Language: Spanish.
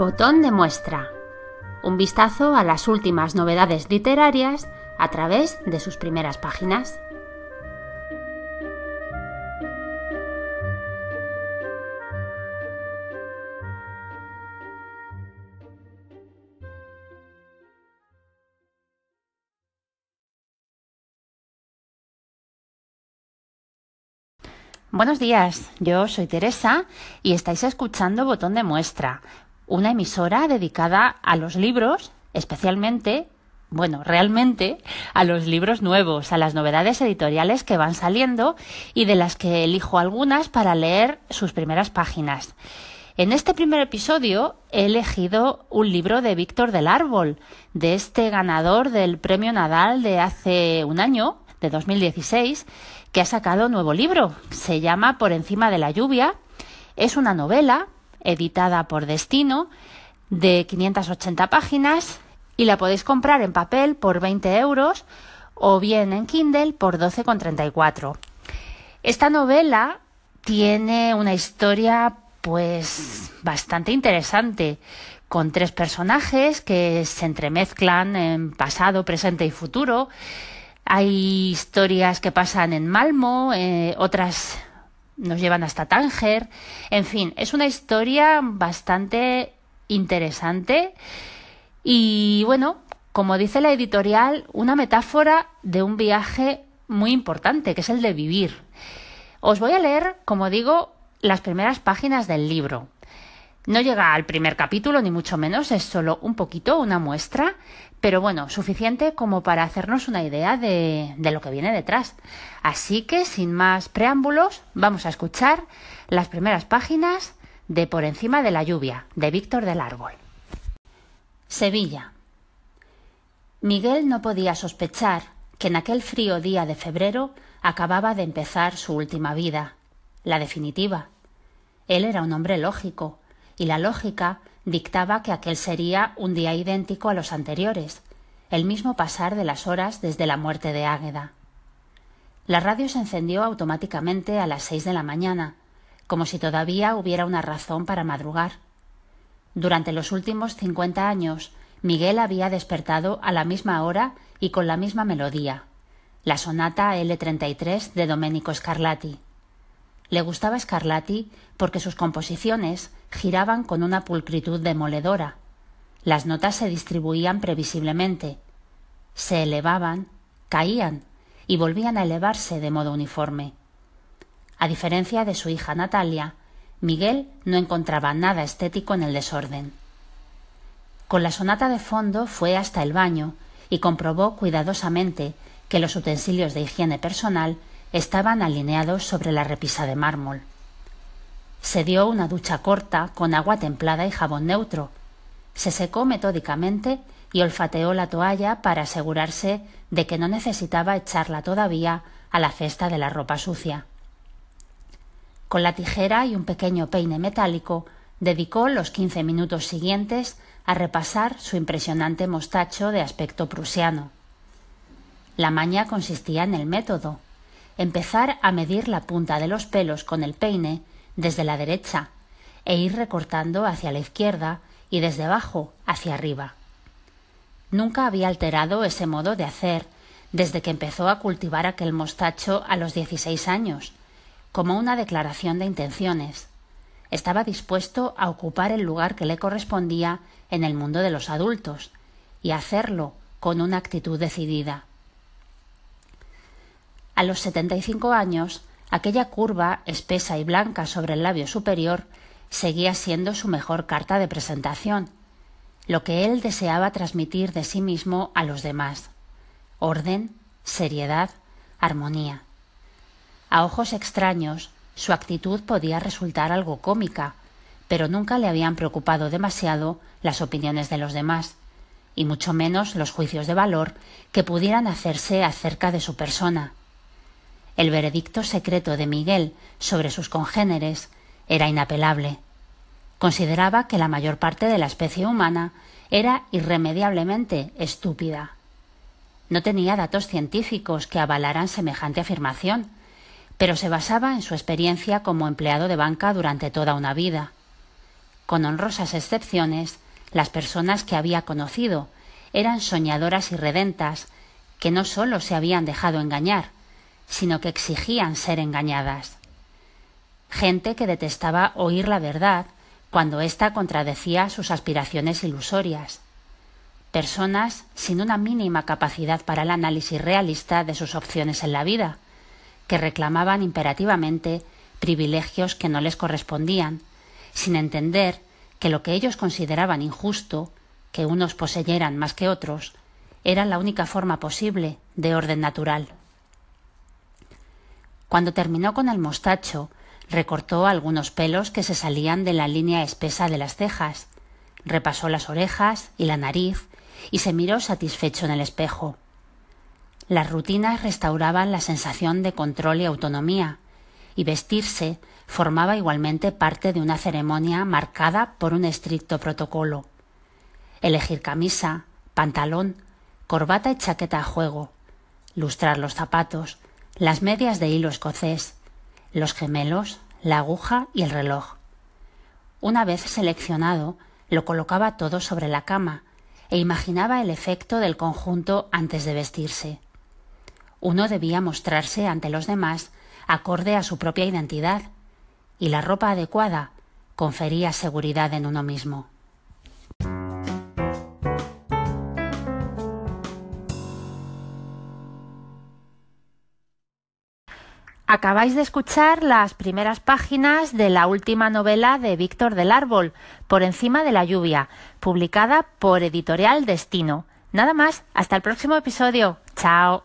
Botón de muestra. Un vistazo a las últimas novedades literarias a través de sus primeras páginas. Buenos días, yo soy Teresa y estáis escuchando Botón de Muestra, una emisora dedicada a los libros, especialmente, bueno, realmente a los libros nuevos, a las novedades editoriales que van saliendo y de las que elijo algunas para leer sus primeras páginas. En este primer episodio he elegido un libro de Víctor del Árbol, de este ganador del Premio Nadal de hace un año, de 2016, que ha sacado un nuevo libro. Se llama Por encima de la lluvia. Es una novela editada por Destino de 580 páginas y la podéis comprar en papel por 20 euros o bien en Kindle por 12,34. Esta novela tiene una historia pues bastante interesante con tres personajes que se entremezclan en pasado, presente y futuro hay historias que pasan en Malmo, eh, otras nos llevan hasta Tánger. En fin, es una historia bastante interesante y bueno, como dice la editorial, una metáfora de un viaje muy importante, que es el de vivir. Os voy a leer, como digo, las primeras páginas del libro. No llega al primer capítulo, ni mucho menos, es solo un poquito, una muestra, pero bueno, suficiente como para hacernos una idea de, de, lo que viene detrás. Así que, sin más preámbulos, vamos a escuchar las primeras páginas de Por encima de la lluvia, de Víctor del Árbol. Sevilla. Miguel no podía sospechar que en aquel frío día de febrero acababa de empezar su última vida, la definitiva. Él era un hombre lógico, y la lógica dictaba que aquel sería un día idéntico a los anteriores, el mismo pasar de las horas desde la muerte de Águeda. La radio se encendió automáticamente a las seis de la mañana, como si todavía hubiera una razón para madrugar. Durante los últimos cincuenta años, Miguel había despertado a la misma hora y con la misma melodía, la sonata L33 de Domenico Scarlatti. Le gustaba Scarlatti porque sus composiciones giraban con una pulcritud demoledora. Las notas se distribuían previsiblemente, se elevaban, caían y volvían a elevarse de modo uniforme. A diferencia de su hija Natalia, Miguel no encontraba nada estético en el desorden. Con la sonata de fondo fue hasta el baño y comprobó cuidadosamente que los utensilios de higiene personal estaban alineados sobre la repisa de mármol. Se dio una ducha corta con agua templada y jabón neutro. Se secó metódicamente y olfateó la toalla para asegurarse de que no necesitaba echarla todavía a la cesta de la ropa sucia. Con la tijera y un pequeño peine metálico dedicó los quince minutos siguientes a repasar su impresionante mostacho de aspecto prusiano. La maña consistía en el método, empezar a medir la punta de los pelos con el peine desde la derecha e ir recortando hacia la izquierda y desde abajo hacia arriba. Nunca había alterado ese modo de hacer desde que empezó a cultivar aquel mostacho a los dieciséis años, como una declaración de intenciones. Estaba dispuesto a ocupar el lugar que le correspondía en el mundo de los adultos y hacerlo con una actitud decidida. A los setenta y cinco años, aquella curva espesa y blanca sobre el labio superior seguía siendo su mejor carta de presentación, lo que él deseaba transmitir de sí mismo a los demás orden, seriedad, armonía. A ojos extraños, su actitud podía resultar algo cómica, pero nunca le habían preocupado demasiado las opiniones de los demás, y mucho menos los juicios de valor que pudieran hacerse acerca de su persona. El veredicto secreto de Miguel sobre sus congéneres era inapelable. Consideraba que la mayor parte de la especie humana era irremediablemente estúpida. No tenía datos científicos que avalaran semejante afirmación, pero se basaba en su experiencia como empleado de banca durante toda una vida. Con honrosas excepciones, las personas que había conocido eran soñadoras y redentas, que no sólo se habían dejado engañar, sino que exigían ser engañadas. Gente que detestaba oír la verdad cuando ésta contradecía sus aspiraciones ilusorias. Personas sin una mínima capacidad para el análisis realista de sus opciones en la vida, que reclamaban imperativamente privilegios que no les correspondían, sin entender que lo que ellos consideraban injusto, que unos poseyeran más que otros, era la única forma posible de orden natural. Cuando terminó con el mostacho, recortó algunos pelos que se salían de la línea espesa de las cejas, repasó las orejas y la nariz y se miró satisfecho en el espejo. Las rutinas restauraban la sensación de control y autonomía, y vestirse formaba igualmente parte de una ceremonia marcada por un estricto protocolo. Elegir camisa, pantalón, corbata y chaqueta a juego, lustrar los zapatos, las medias de hilo escocés, los gemelos, la aguja y el reloj. Una vez seleccionado, lo colocaba todo sobre la cama e imaginaba el efecto del conjunto antes de vestirse. Uno debía mostrarse ante los demás acorde a su propia identidad, y la ropa adecuada confería seguridad en uno mismo. Acabáis de escuchar las primeras páginas de la última novela de Víctor del Árbol, Por encima de la lluvia, publicada por Editorial Destino. Nada más, hasta el próximo episodio. Chao.